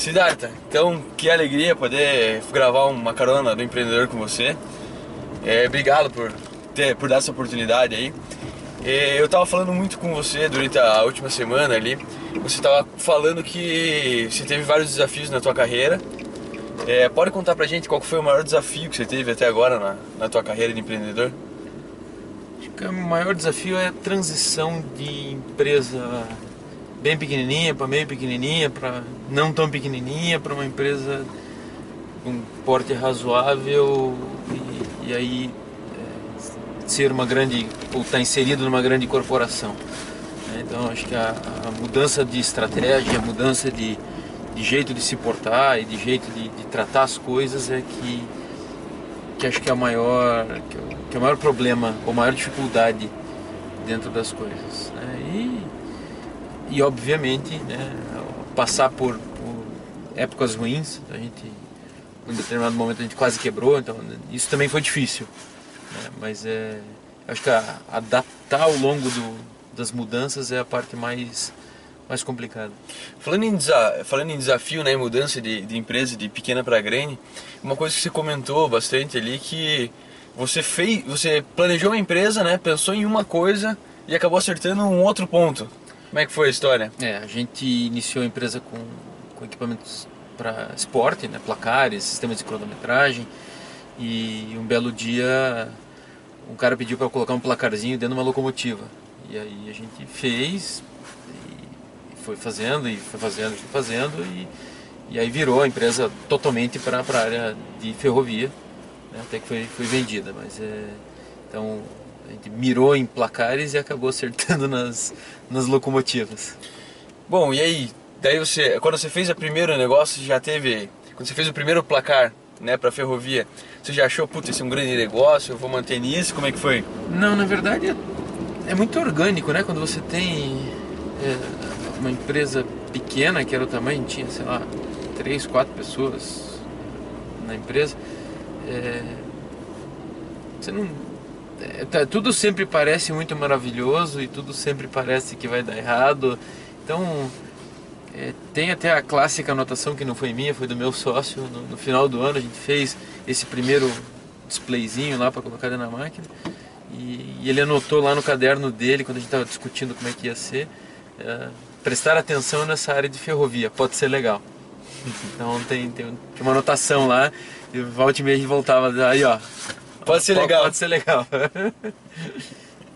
Siddhartha, então que alegria poder gravar uma carona do empreendedor com você. É, obrigado por, ter, por dar essa oportunidade aí. É, eu estava falando muito com você durante a última semana ali. Você estava falando que você teve vários desafios na tua carreira. É, pode contar pra gente qual foi o maior desafio que você teve até agora na, na tua carreira de empreendedor? Acho que o maior desafio é a transição de empresa bem pequenininha para meio pequenininha, para não tão pequenininha, para uma empresa com porte razoável e, e aí é, ser uma grande ou estar tá inserido numa grande corporação. Né? Então acho que a, a, mudança de estratégia, a mudança de, de jeito de se portar e de jeito de, de tratar as coisas é que, que acho que é a maior que, é que é o maior problema, ou maior dificuldade dentro das coisas. E obviamente né, passar por, por, épocas ruins, a gente em determinado momento a gente quase quebrou, então isso também foi difícil. Né, mas é, acho que a, adaptar ao longo do, das mudanças é a parte mais mais complicada. Falando em, falando em desafio, né, mudança de, de empresa de pequena para grande, uma coisa que você comentou bastante ali que você fez, você planejou uma empresa, né, pensou em uma coisa e acabou acertando um outro ponto. Como é que foi a história? É, a gente iniciou a empresa com, com equipamentos para esporte, né, placares, sistemas de cronometragem. E um belo dia um cara pediu para colocar um placarzinho dentro de uma locomotiva. E aí a gente fez e foi fazendo e foi fazendo, foi fazendo e, e aí virou a empresa totalmente para a área de ferrovia, né, até que foi, foi vendida. Mas é, então a gente mirou em placares e acabou acertando nas, nas locomotivas. Bom, e aí, daí você, quando você fez o primeiro negócio, já teve, quando você fez o primeiro placar, né, para ferrovia, você já achou, puta, esse é um grande negócio, eu vou manter nisso, como é que foi? Não, na verdade é, é muito orgânico, né, quando você tem é, uma empresa pequena, que era o tamanho, tinha, sei lá, três, quatro pessoas na empresa, é, você não tá, tudo sempre parece muito maravilhoso e tudo sempre parece que vai dar errado. Então, é, tem até a clássica anotação que não foi minha, foi do meu sócio. No, no final do ano a gente fez esse primeiro displayzinho lá para colocar na máquina. E, e, ele anotou lá no caderno dele, quando a gente estava discutindo como é que ia ser, é, prestar atenção nessa área de ferrovia, pode ser legal. Então tem, tem, tem uma anotação lá, e volta e meia a gente voltava, aí ó, Pode ser legal. Pode ser legal.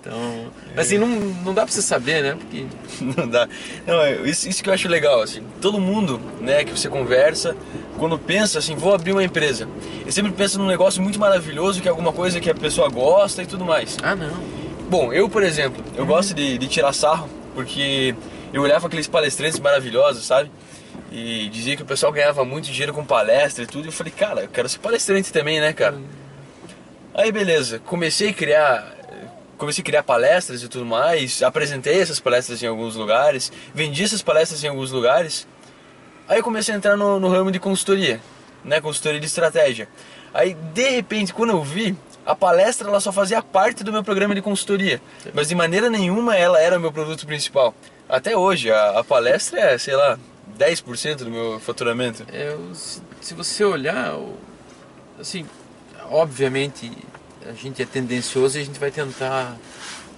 Então, assim, não, não dá pra você saber, né? Porque... Não dá. Não, é, isso, isso que eu acho legal, assim. Todo mundo, né, que você conversa, quando pensa assim, vou abrir uma empresa, ele sempre pensa num negócio muito maravilhoso, que é alguma coisa que a pessoa gosta e tudo mais. Ah, não. Bom, eu, por exemplo, eu uhum. gosto de, de tirar sarro, porque eu olhava aqueles palestrantes maravilhosos, sabe? E dizia que o pessoal ganhava muito dinheiro com palestra e tudo, e eu falei, cara, eu quero ser palestrante também, né, cara? Uhum. Aí beleza, comecei a criar comecei a criar palestras e tudo mais, apresentei essas palestras em alguns lugares, vendi essas palestras em alguns lugares. Aí comecei a entrar no, no ramo de consultoria, né, consultoria de estratégia. Aí de repente, quando eu vi, a palestra ela só fazia parte do meu programa de consultoria, mas de maneira nenhuma ela era o meu produto principal. Até hoje, a, a palestra é, sei lá, 10% do meu faturamento. É, se você olhar, assim, obviamente a gente é tendencioso e a gente vai tentar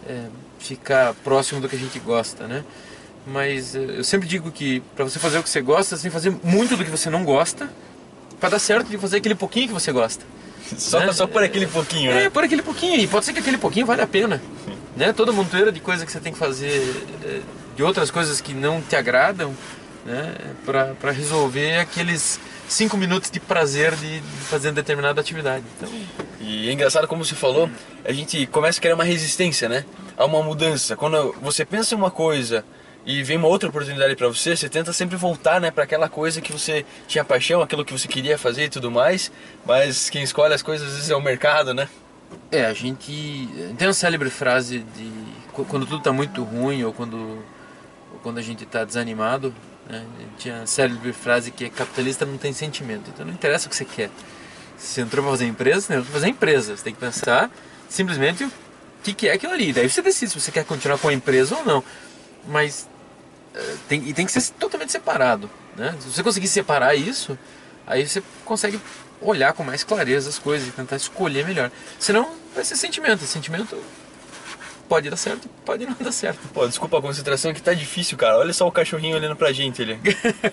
é, ficar próximo do que a gente gosta, né? Mas é, eu sempre digo que para você fazer o que você gosta, você tem que fazer muito do que você não gosta para dar certo de fazer aquele pouquinho que você gosta. Só, né? só por aquele pouquinho, né? É, por aquele pouquinho. E pode ser que aquele pouquinho vale a pena. né? Toda montoeira de coisa que você tem que fazer, é, de outras coisas que não te agradam, né? para resolver aqueles cinco minutos de prazer de, fazer determinada atividade. Então... E é engraçado como você falou, a gente começa a criar uma resistência, né? A uma mudança. Quando você pensa em uma coisa e vem uma outra oportunidade para você, você tenta sempre voltar, né, para aquela coisa que você tinha paixão, aquilo que você queria fazer e tudo mais. Mas quem escolhe as coisas às vezes é o mercado, né? É, a gente tem uma célebre frase de quando tudo está muito ruim ou quando ou quando a gente está desanimado, né? Tinha a célebre frase que é capitalista não tem sentimento. Então não interessa o que você quer. Você entrou para fazer empresa, você entrou para fazer empresa. Você tem que pensar simplesmente o que, que é aquilo ali. Daí você decide se você quer continuar com a empresa ou não. Mas uh, tem, e tem que ser totalmente separado. Né? Se você conseguir separar isso, aí você consegue olhar com mais clareza as coisas e tentar escolher melhor. Senão vai ser sentimento. Sentimento pode dar certo, pode não dar certo. Pô, desculpa a concentração que tá difícil, cara. Olha só o cachorrinho olhando pra gente ali.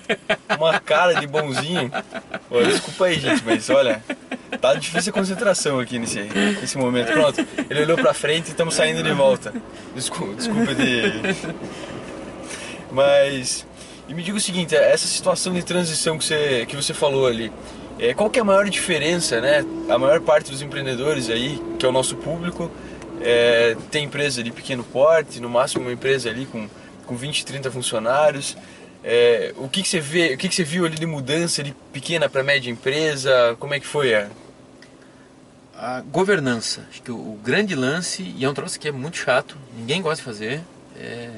Uma cara de bonzinho. Pô, desculpa aí, gente, mas olha, tá difícil a concentração aqui nesse, nesse momento. Pronto, ele olhou pra frente e estamos saindo de volta. Desculpa, desculpa de. Mas. E me diga o seguinte, essa situação de transição que você, que você falou ali, é, qual que é a maior diferença, né? A maior parte dos empreendedores aí, que é o nosso público, é, empresa de pequeno porte, no máximo uma empresa ali com, com 20, 30 funcionários. É, o que, que você vê, o que, que você viu ali de mudança de pequena para média empresa? Como é que foi? É? A governança, acho que o, o, grande lance, e é um troço que é muito chato, ninguém gosta de fazer, é,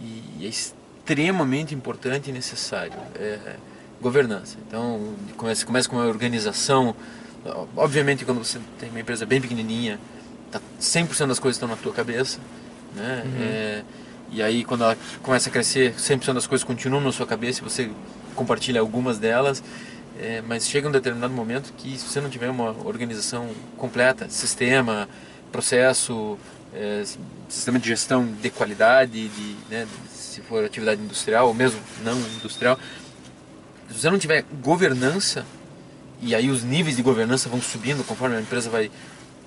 e é extremamente importante e necessário. É, governança. Então, começa, começa com uma organização. Obviamente, quando você tem uma empresa bem pequenininha, tá 100% das coisas estão na tua cabeça, né? Uhum. É, e aí quando ela começa a crescer, 100% das coisas continuam na sua cabeça e você compartilha algumas delas, é, mas chega um determinado momento que se você não tiver uma organização completa, sistema, processo, é, sistema de gestão de qualidade, de, né, se for atividade industrial ou mesmo não industrial, se você não tiver governança, e aí os níveis de governança vão subindo conforme a empresa vai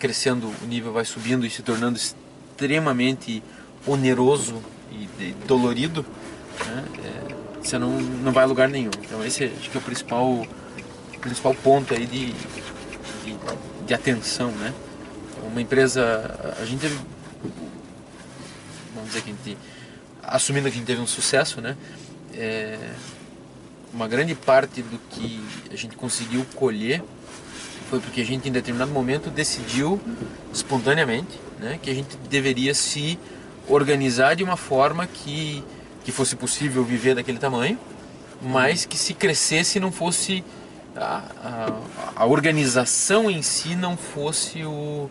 crescendo, o nível vai subindo e se tornando extremamente oneroso e dolorido, né? é, você não, não vai a lugar nenhum. Então esse acho que é o principal, principal ponto aí de, de, de atenção, né? Uma empresa, a gente teve, vamos dizer que a gente, assumindo que a gente teve um sucesso, né? É, uma grande parte do que a gente conseguiu colher foi porque a gente em determinado momento decidiu espontaneamente né, que a gente deveria se organizar de uma forma que, que fosse possível viver daquele tamanho, mas que se crescesse não fosse a, a, a organização em si não fosse o,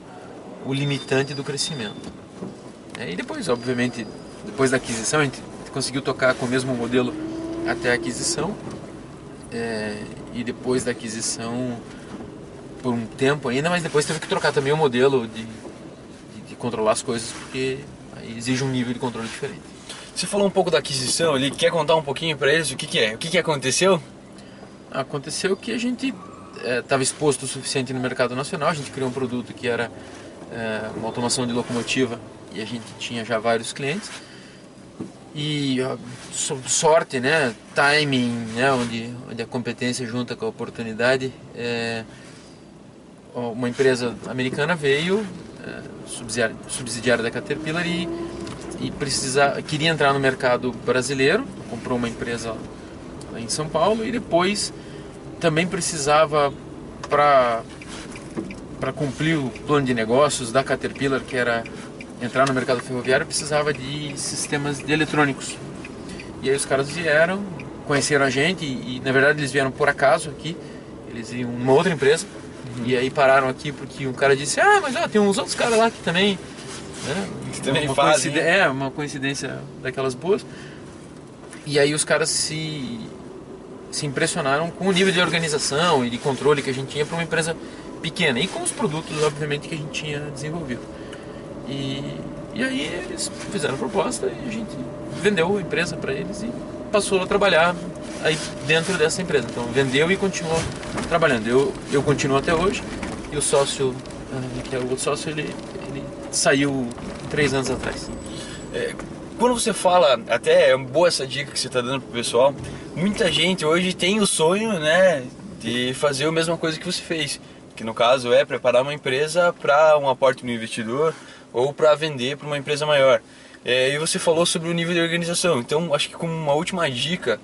o limitante do crescimento. É, e depois, obviamente, depois da aquisição, a gente conseguiu tocar com o mesmo modelo até a aquisição. É, e depois da aquisição por um tempo ainda, mas depois teve que trocar também o modelo de, de, de controlar as coisas, porque exige um nível de controle diferente. Você falou um pouco da aquisição ali, quer contar um pouquinho para eles o que, que é? O que, que aconteceu? Aconteceu que a gente estava é, exposto o suficiente no mercado nacional, a gente criou um produto que era é, uma automação de locomotiva e a gente tinha já vários clientes. E sorte, né, timing, né, onde, onde a competência junta com a oportunidade, é, uma empresa americana veio, é, subsidiária, da Caterpillar, e, e precisa, queria entrar no mercado brasileiro, comprou uma empresa em São Paulo, e depois também precisava para para cumprir o plano de negócios da Caterpillar, que era entrar no mercado ferroviário, precisava de sistemas de eletrônicos. E aí os caras vieram, conheceram a gente e, e na verdade eles vieram por acaso aqui, eles iam numa outra empresa Uhum. E aí pararam aqui porque um cara disse, ah, mas ó, tem uns outros caras lá que também. Né, que também uma fazem. É, uma coincidência daquelas boas. E aí os caras se, se impressionaram com o nível de organização e de controle que a gente tinha para uma empresa pequena e com os produtos, obviamente, que a gente tinha desenvolvido. E, e aí eles fizeram a proposta e a gente vendeu a empresa para eles e passou a trabalhar aí dentro dessa empresa. Então vendeu e continuou trabalhando. Eu, eu continuo até hoje e o sócio, ah, que é o outro sócio, ele, ele saiu três anos atrás. É, quando você fala, até é boa essa dica que você está dando pro pessoal, muita gente hoje tem o sonho, né, de fazer a mesma coisa que você fez, que no caso é preparar uma empresa para um aporte no investidor ou para vender para uma empresa maior. É, e você falou sobre o nível de organização, então acho que como uma última dica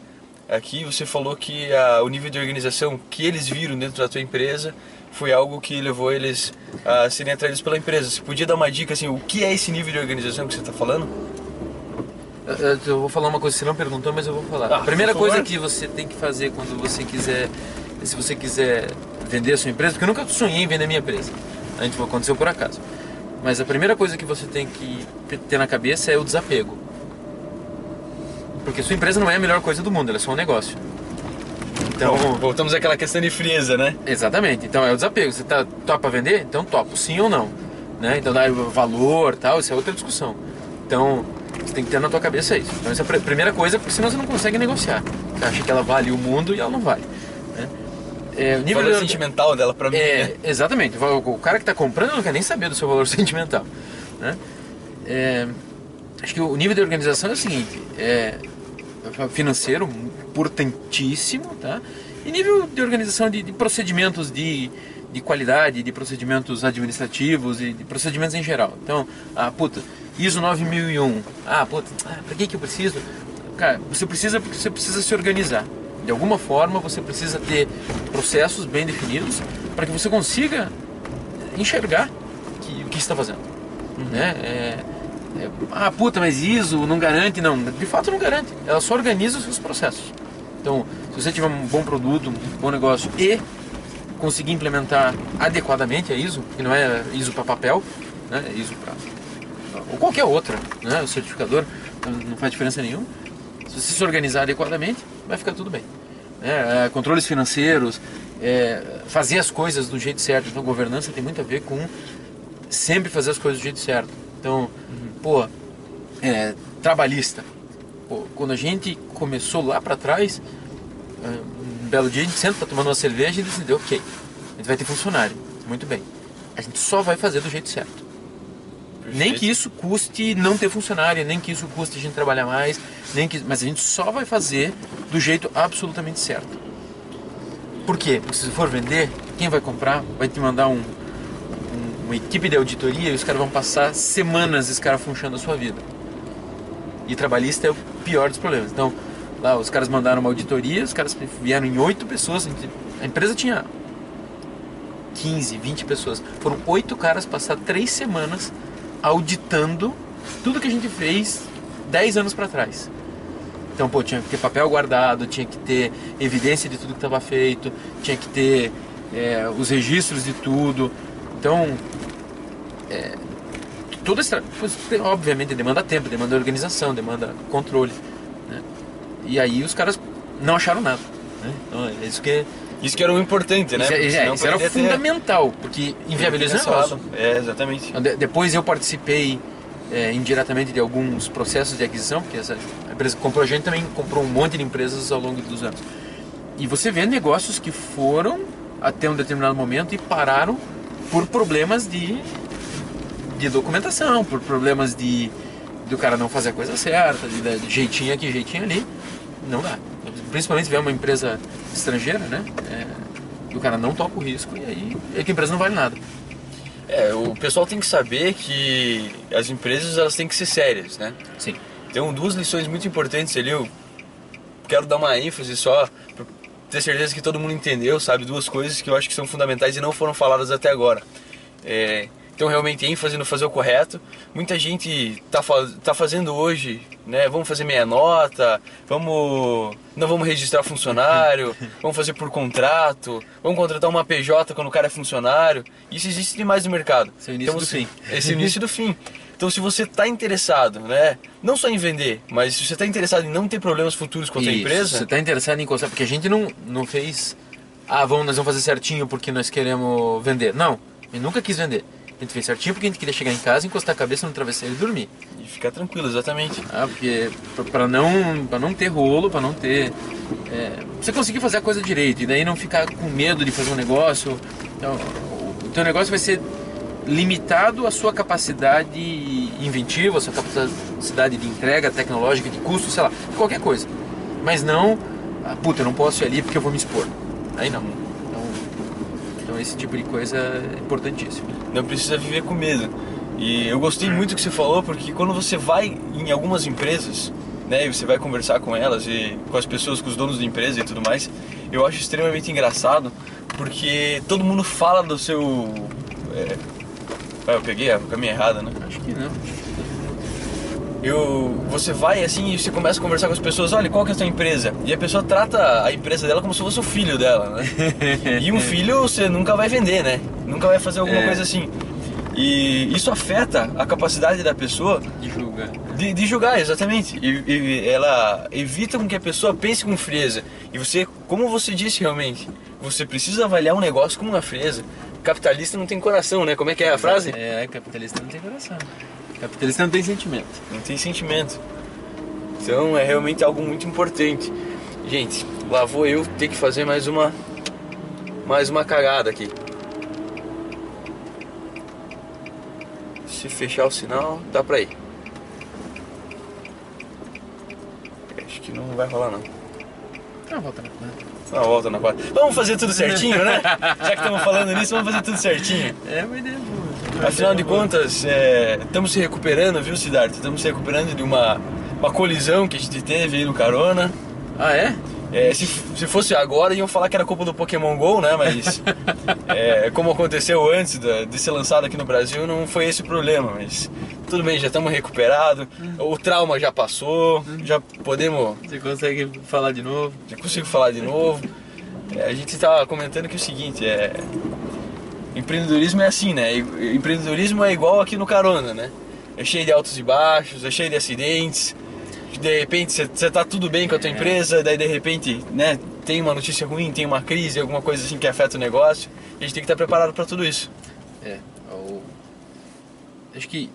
Aqui você falou que a, o nível de organização que eles viram dentro da tua empresa foi algo que levou eles a serem atraídos pela empresa. Você podia dar uma dica assim, o que é esse nível de organização que você está falando? Eu vou falar uma coisa você não perguntou, mas eu vou falar. Ah, a primeira coisa que você tem que fazer quando você quiser, se você quiser vender a sua empresa, porque eu nunca sonhei em vender minha empresa. A gente aconteceu por acaso. Mas a primeira coisa que você tem que ter na cabeça é o desapego. Porque sua empresa não é a melhor coisa do mundo, ela é só um negócio. Então, Bom, voltamos àquela questão de frieza, né? Exatamente. Então é o desapego. Você tá topa vender? Então topo, sim ou não. Né? Então dá valor tal, isso é outra discussão. Então você tem que ter na tua cabeça isso. Então essa é a primeira coisa, porque senão você não consegue negociar. Você acha que ela vale o mundo e ela não vale. É, o nível valor de... sentimental dela para mim. É, né? Exatamente. O cara que está comprando não quer nem saber do seu valor sentimental. Né? É, acho que o nível de organização é o seguinte: é financeiro importantíssimo, tá? E nível de organização de, de procedimentos de, de qualidade, de procedimentos administrativos e de procedimentos em geral. Então, ah, puta, ISO 9001. Ah, puta, ah, pra que, que eu preciso? Cara, você precisa porque você precisa se organizar. De alguma forma, você precisa ter processos bem definidos para que você consiga enxergar que, o que está fazendo. Uhum. Né? É, é, ah, puta, mas ISO não garante. Não, de fato não garante. Ela só organiza os seus processos. Então, se você tiver um bom produto, um bom negócio e conseguir implementar adequadamente a ISO, que não é ISO para papel, né? é ISO para ou qualquer outra, né? o certificador não faz diferença nenhuma. Se você se organizar adequadamente, vai ficar tudo bem. É, é, controles financeiros, é, fazer as coisas do jeito certo. Então, governança tem muito a ver com sempre fazer as coisas do jeito certo. Então, uhum. pô, é, trabalhista. Pô, quando a gente começou lá para trás, é, um belo dia a gente senta tomando uma cerveja e decidiu, ok, a gente vai ter funcionário, muito bem. A gente só vai fazer do jeito certo. Perfeito. Nem que isso custe não ter funcionário, nem que isso custe a gente trabalhar mais, nem que, mas a gente só vai fazer do jeito absolutamente certo. Por quê? Porque se for vender, quem vai comprar vai te mandar um, um, uma equipe de auditoria e os caras vão passar semanas escarafunchando a sua vida. E trabalhista é o pior dos problemas. Então, lá os caras mandaram uma auditoria, os caras vieram em oito pessoas, a empresa tinha 15, 20 pessoas. Foram oito caras passar três semanas auditando tudo que a gente fez 10 anos para trás. Então, pô, tinha que ter papel guardado, tinha que ter evidência de tudo que estava feito, tinha que ter é, os registros de tudo. Então, é, toda essa, obviamente, demanda tempo, demanda organização, demanda controle. Né? E aí os caras não acharam nada. Né? Então, é isso que isso que era o importante, né? Isso, é, isso era fundamental, porque inviabiliza o negócio. É, exatamente. De, depois eu participei é, indiretamente de alguns processos de aquisição, porque essa empresa que comprou a gente também comprou um monte de empresas ao longo dos anos. E você vê negócios que foram até um determinado momento e pararam por problemas de, de documentação, por problemas de do cara não fazer a coisa certa, de, de jeitinho aqui, jeitinho ali. Não dá. Principalmente se vier uma empresa estrangeira, né? É, o cara não toca o risco e aí, aí a empresa não vale nada. É, o pessoal tem que saber que as empresas elas têm que ser sérias, né? Sim. Tem duas lições muito importantes ali. Eu quero dar uma ênfase só para ter certeza que todo mundo entendeu, sabe? Duas coisas que eu acho que são fundamentais e não foram faladas até agora. É, então realmente ênfase no fazer o correto. Muita gente tá, tá fazendo hoje, né? Vamos fazer meia nota, vamos não vamos registrar funcionário, vamos fazer por contrato, vamos contratar uma PJ quando o cara é funcionário. Isso existe demais no mercado. Esse é o início então, do fim. Esse é o início do fim. Então se você está interessado, né, não só em vender, mas se você está interessado em não ter problemas futuros com a sua empresa, você está interessado em encostar, porque a gente não não fez, ah, vamos nós vamos fazer certinho porque nós queremos vender. Não, eu nunca quis vender. A gente fez certinho porque a gente queria chegar em casa, encostar a cabeça no travesseiro e dormir. E ficar tranquilo, exatamente. Ah, porque para não, pra não ter rolo, para não ter. É, você conseguir fazer a coisa direito e daí não ficar com medo de fazer um negócio. Então, o teu negócio vai ser limitado à sua capacidade inventiva, à sua capacidade de entrega tecnológica, de custo, sei lá, qualquer coisa. Mas não, ah, puta, eu não posso ir ali porque eu vou me expor. Aí não. Então esse tipo de coisa é importantíssimo. Não precisa viver com medo. E eu gostei muito do que você falou, porque quando você vai em algumas empresas, né, e você vai conversar com elas e com as pessoas, com os donos da empresa e tudo mais, eu acho extremamente engraçado, porque todo mundo fala do seu. É... Ah, eu peguei a caminho errada, né? Acho que não eu, você vai assim e você começa a conversar com as pessoas, olha, qual que é a sua empresa? E a pessoa trata a empresa dela como se fosse o filho dela, né? e um filho você nunca vai vender, né? Nunca vai fazer alguma é. coisa assim. E isso afeta a capacidade da pessoa De julgar. de, de julgar, exatamente. E, e ela evita com que a pessoa pense com frieza. E você, como você disse realmente, você precisa avaliar um negócio com uma frieza. Capitalista não tem coração, né? Como é que é a frase? É, capitalista não tem coração. Capitalista não tem sentimento. Não tem sentimento. Então é realmente algo muito importante. Gente, lá vou eu ter que fazer mais uma mais uma cagada aqui. Se fechar o sinal, dá pra ir. Acho que não vai rolar não. Ah, volta na. Dá uma volta na quadra. Vamos fazer tudo certinho, né? Já que estamos falando nisso, vamos fazer tudo certinho. É uma ideia boa. Afinal de contas, é, estamos se recuperando, viu, Siddhartha? Estamos se recuperando de uma, uma colisão que a gente teve aí no Carona. Ah, é? É, se, se fosse agora, iam falar que era culpa do Pokémon GO, né? Mas é, como aconteceu antes da- de ser lançado aqui no Brasil, não foi esse o problema. Mas tudo bem, já estamos recuperados. O trauma já passou, já podemos. Você consegue falar de novo? Já consigo falar de novo. É, a gente estava comentando que é o seguinte, é. Empreendedorismo é assim, né? Empreendedorismo é igual aqui no Carona, né? É cheio de altos e baixos, é cheio de acidentes. De repente você tá tudo bem com a tua É. empresa, daí de repente, né, tem uma notícia ruim, tem uma crise, alguma coisa assim que afeta o negócio. A gente tem que estar preparado para tudo isso. É. o- Acho que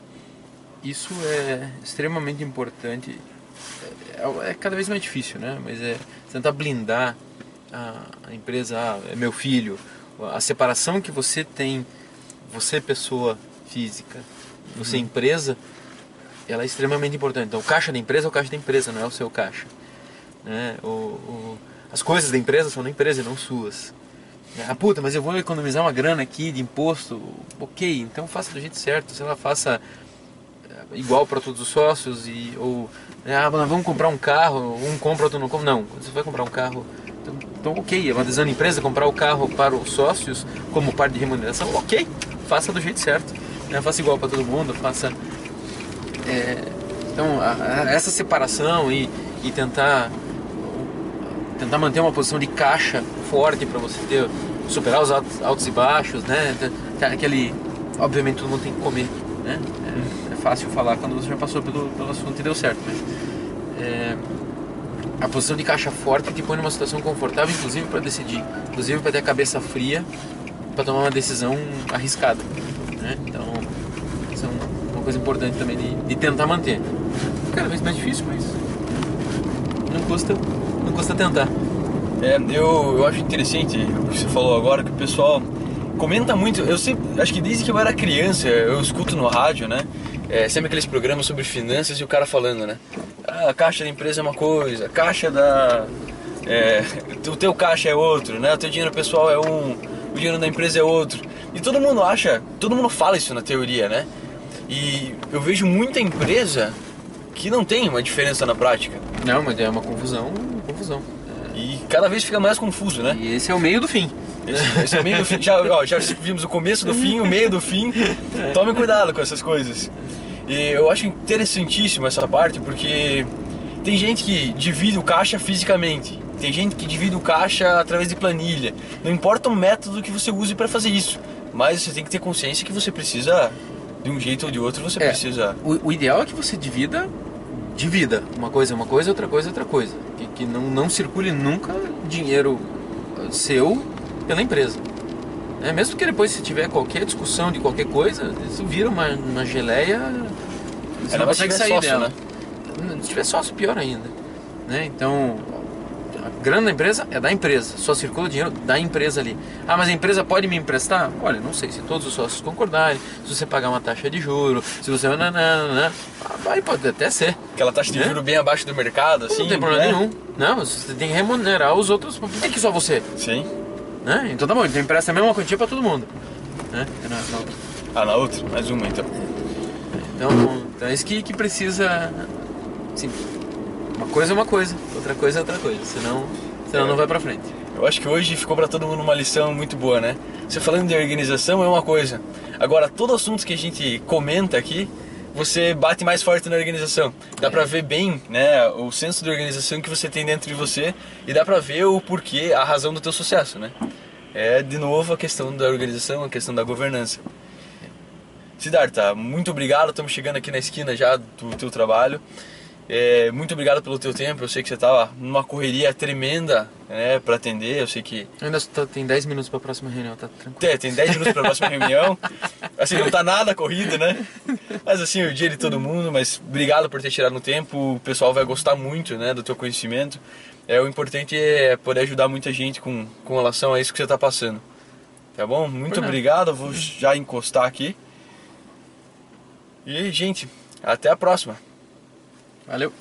isso é extremamente importante. É, é cada vez mais difícil, né? Mas é tentar blindar a, a empresa, ah, é meu filho, a separação que você tem, você pessoa física, você empresa, ela é extremamente importante. Então, o caixa da empresa é o caixa da empresa, não é o seu caixa. Né? O, o- as coisas da empresa são da empresa e não suas. Ah, puta, mas eu vou economizar uma grana aqui de imposto. Ok, então faça do jeito certo. Sei lá, faça eh, igual para todos os sócios e ou ah, mas vamos comprar um carro, um compra, outro não compra. Não, você vai comprar um carro. Então, então ok, é uma da empresa comprar o carro para os sócios como parte de remuneração. Ok, faça do jeito certo. né? Faça igual para todo mundo, faça é, então, a- a- essa separação e, e tentar tentar manter uma posição de caixa forte para você ter superar os altos, altos e baixos, né? Aquele, obviamente todo mundo tem que comer, né? É, é fácil falar quando você já passou pelo, pelo assunto e deu certo, mas é, a posição de caixa forte te põe numa situação confortável, inclusive para decidir, inclusive para ter a cabeça fria para tomar uma decisão arriscada, né? Então, isso é um- uma coisa importante também de, de tentar manter. Cada vez mais difícil, mas não custa, não custa tentar. É, eu, eu acho interessante o que você falou agora, que o pessoal comenta muito. Eu sempre, acho que desde que eu era criança, eu escuto no rádio, né? É, sempre aqueles programas sobre finanças e o cara falando, né? Ah, a caixa da empresa é uma coisa, a caixa da. É, o teu caixa é outro, né? O teu dinheiro pessoal é um, o dinheiro da empresa é outro. E todo mundo acha, todo mundo fala isso na teoria, né? E eu vejo muita empresa que não tem uma diferença na prática. Não, mas é uma confusão, confusão. E cada vez fica mais confuso, né? E esse é o meio do fim. Esse, esse é o meio do fim. Já, ó, já vimos o começo do fim, o meio do fim. Tome cuidado com essas coisas. E eu acho interessantíssimo essa parte porque tem gente que divide o caixa fisicamente. Tem gente que divide o caixa através de planilha. Não importa o método que você use para fazer isso, mas você tem que ter consciência que você precisa, de um jeito ou de outro, você É. precisa. O, o ideal é que você divida, divida. Uma coisa é uma coisa, outra coisa é outra coisa. Que, que não, não circule nunca dinheiro seu pela empresa. É, mesmo que depois se tiver qualquer discussão de qualquer coisa, isso vira uma, uma geleia. Você Ainda não consegue sair sócio, dela. né? Se tiver sócio, pior ainda. Né? Então, a grana da empresa é da empresa, só circula o dinheiro da empresa ali. Ah, mas a empresa pode me emprestar? Olha, não sei, se todos os sócios concordarem, se você pagar uma taxa de juro, se você. Vai, pode até ser. Aquela taxa de Né? juros bem abaixo do mercado, assim. não tem problema né? nenhum. Não, você tem que remunerar os outros. Por que, que só você? Sim. Né? Então tá bom, então empresta a mesma quantia pra todo mundo. Né? Na- na outra. Ah, na outra? Mais uma então. Então, então é isso que, que precisa. Assim, uma coisa é uma coisa, outra coisa é outra coisa. Senão, senão não vai pra frente. Eu acho que hoje ficou pra todo mundo uma lição muito boa, né? Você falando de organização é uma coisa. Agora, todo assunto que a gente comenta aqui, você bate mais forte na organização. Dá pra ver bem, né, o senso de organização que você tem dentro de você e dá pra ver o porquê, a razão do teu sucesso, né? É de novo a questão da organização, a questão da governança. Siddhartha, muito obrigado. Estamos chegando aqui na esquina já do teu trabalho. É, muito obrigado pelo teu tempo. Eu sei que você estava numa correria tremenda né, para atender. Eu sei que. Ainda tá, tem 10 minutos para a próxima reunião, tá tranquilo. É, tem 10 minutos para a próxima reunião. Assim, não tá nada corrido, né? Mas assim, o dia de todo mundo. Mas obrigado por ter tirado um tempo. O pessoal vai gostar muito né, do teu conhecimento. É, o importante é poder ajudar muita gente com, com relação a isso que você está passando. Tá bom? Muito obrigado. Eu vou já encostar aqui. E, gente, até a próxima. Valeu.